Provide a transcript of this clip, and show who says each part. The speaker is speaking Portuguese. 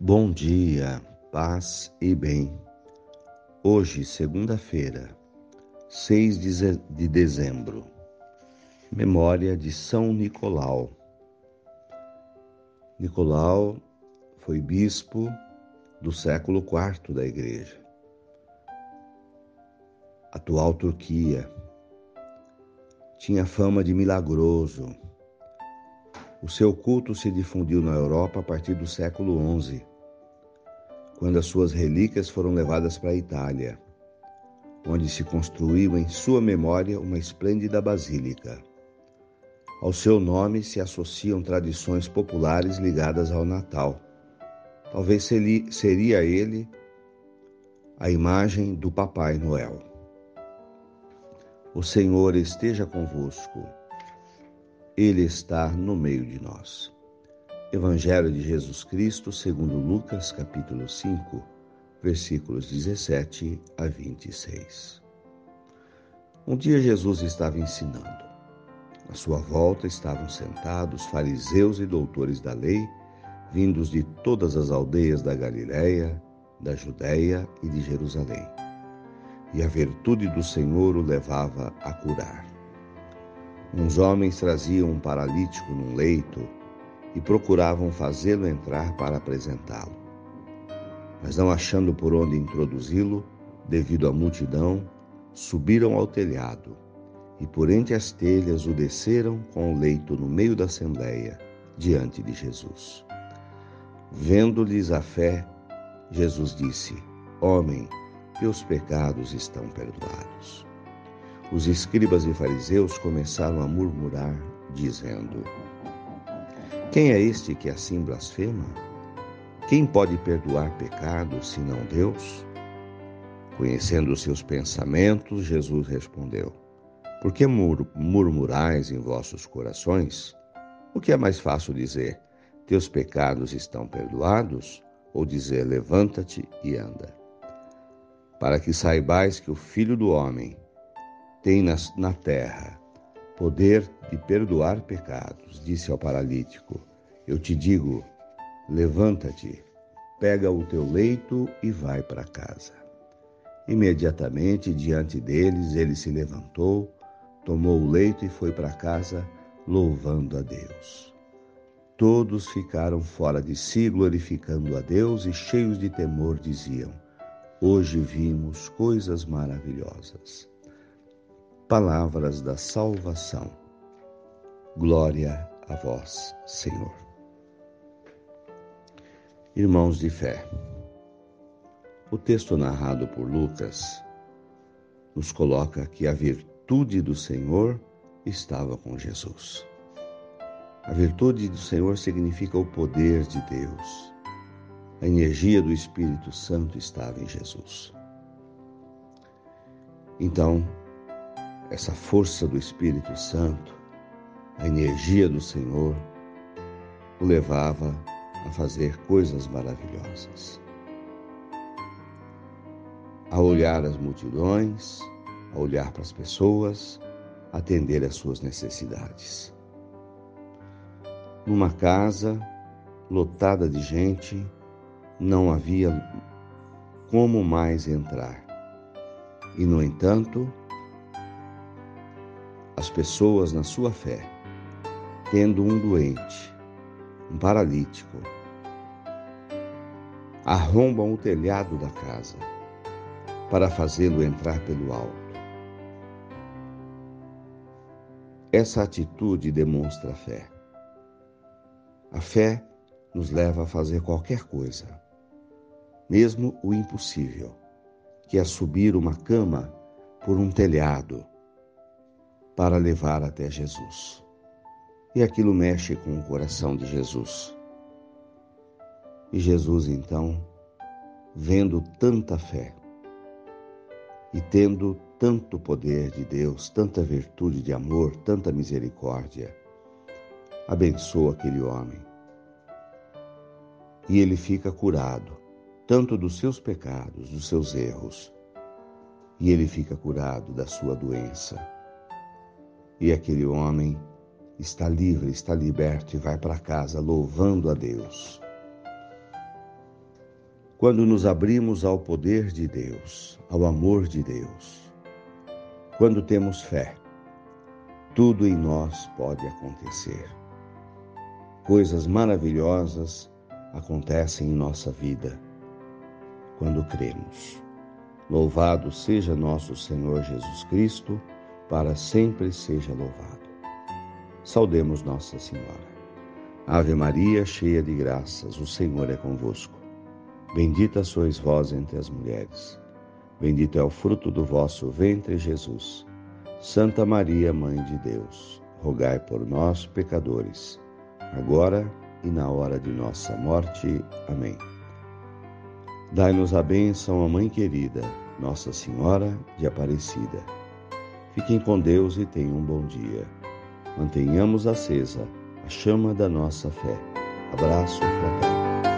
Speaker 1: Bom dia, paz e bem. Hoje, segunda-feira, 6 de dezembro, memória de São Nicolau. Nicolau foi bispo do século IV da Igreja, atual Turquia. Tinha fama de milagroso. O seu culto se difundiu na Europa a partir do século XI quando as suas relíquias foram levadas para a Itália, onde se construiu em sua memória uma esplêndida basílica. Ao seu nome se associam tradições populares ligadas ao Natal. Talvez seria ele a imagem do Papai Noel. O Senhor esteja convosco, Ele está no meio de nós. Evangelho de Jesus Cristo, segundo Lucas, capítulo 5, versículos 17 a 26. Um dia Jesus estava ensinando. À sua volta estavam sentados fariseus e doutores da lei, vindos de todas as aldeias da Galiléia, da Judéia e de Jerusalém. E a virtude do Senhor o levava a curar. Uns homens traziam um paralítico num leito e procuravam fazê-lo entrar para apresentá-lo. Mas não achando por onde introduzi-lo, devido à multidão, subiram ao telhado e por entre as telhas o desceram com o leito no meio da assembleia, diante de Jesus. Vendo-lhes a fé, Jesus disse: Homem, teus pecados estão perdoados. Os escribas e fariseus começaram a murmurar, dizendo: quem é este que assim blasfema? Quem pode perdoar pecados senão Deus? Conhecendo os seus pensamentos, Jesus respondeu: Por que mur murmurais em vossos corações? O que é mais fácil dizer: Teus pecados estão perdoados? Ou dizer: Levanta-te e anda? Para que saibais que o Filho do Homem tem na, na terra poder de perdoar pecados, disse ao paralítico: Eu te digo, levanta-te, pega o teu leito e vai para casa. Imediatamente diante deles ele se levantou, tomou o leito e foi para casa, louvando a Deus. Todos ficaram fora de si, glorificando a Deus e cheios de temor diziam: Hoje vimos coisas maravilhosas palavras da salvação. Glória a vós, Senhor. Irmãos de fé, o texto narrado por Lucas nos coloca que a virtude do Senhor estava com Jesus. A virtude do Senhor significa o poder de Deus. A energia do Espírito Santo estava em Jesus. Então, essa força do Espírito Santo, a energia do Senhor, o levava a fazer coisas maravilhosas. A olhar as multidões, a olhar para as pessoas, atender às suas necessidades. Numa casa lotada de gente, não havia como mais entrar. E, no entanto, as pessoas na sua fé, tendo um doente, um paralítico, arrombam o telhado da casa para fazê-lo entrar pelo alto. Essa atitude demonstra fé. A fé nos leva a fazer qualquer coisa, mesmo o impossível, que é subir uma cama por um telhado para levar até Jesus. E aquilo mexe com o coração de Jesus. E Jesus, então, vendo tanta fé e tendo tanto poder de Deus, tanta virtude de amor, tanta misericórdia, abençoa aquele homem. E ele fica curado, tanto dos seus pecados, dos seus erros, e ele fica curado da sua doença e aquele homem está livre, está liberto e vai para casa louvando a Deus. quando nos abrimos ao poder de Deus, ao amor de Deus. Quando temos fé, tudo em nós pode acontecer. Coisas maravilhosas acontecem em nossa vida quando cremos. Louvado seja nosso Senhor Jesus Cristo, para sempre seja louvado. Saudemos Nossa Senhora. Ave Maria, cheia de graças, o Senhor é convosco. Bendita sois vós entre as mulheres. Bendito é o fruto do vosso ventre, Jesus. Santa Maria, Mãe de Deus, rogai por nós, pecadores, agora e na hora de nossa morte. Amém. Dai-nos a bênção, a Mãe querida, Nossa Senhora de Aparecida. Fiquem com Deus e tenham um bom dia. Mantenhamos acesa a chama da nossa fé. Abraço fraterno.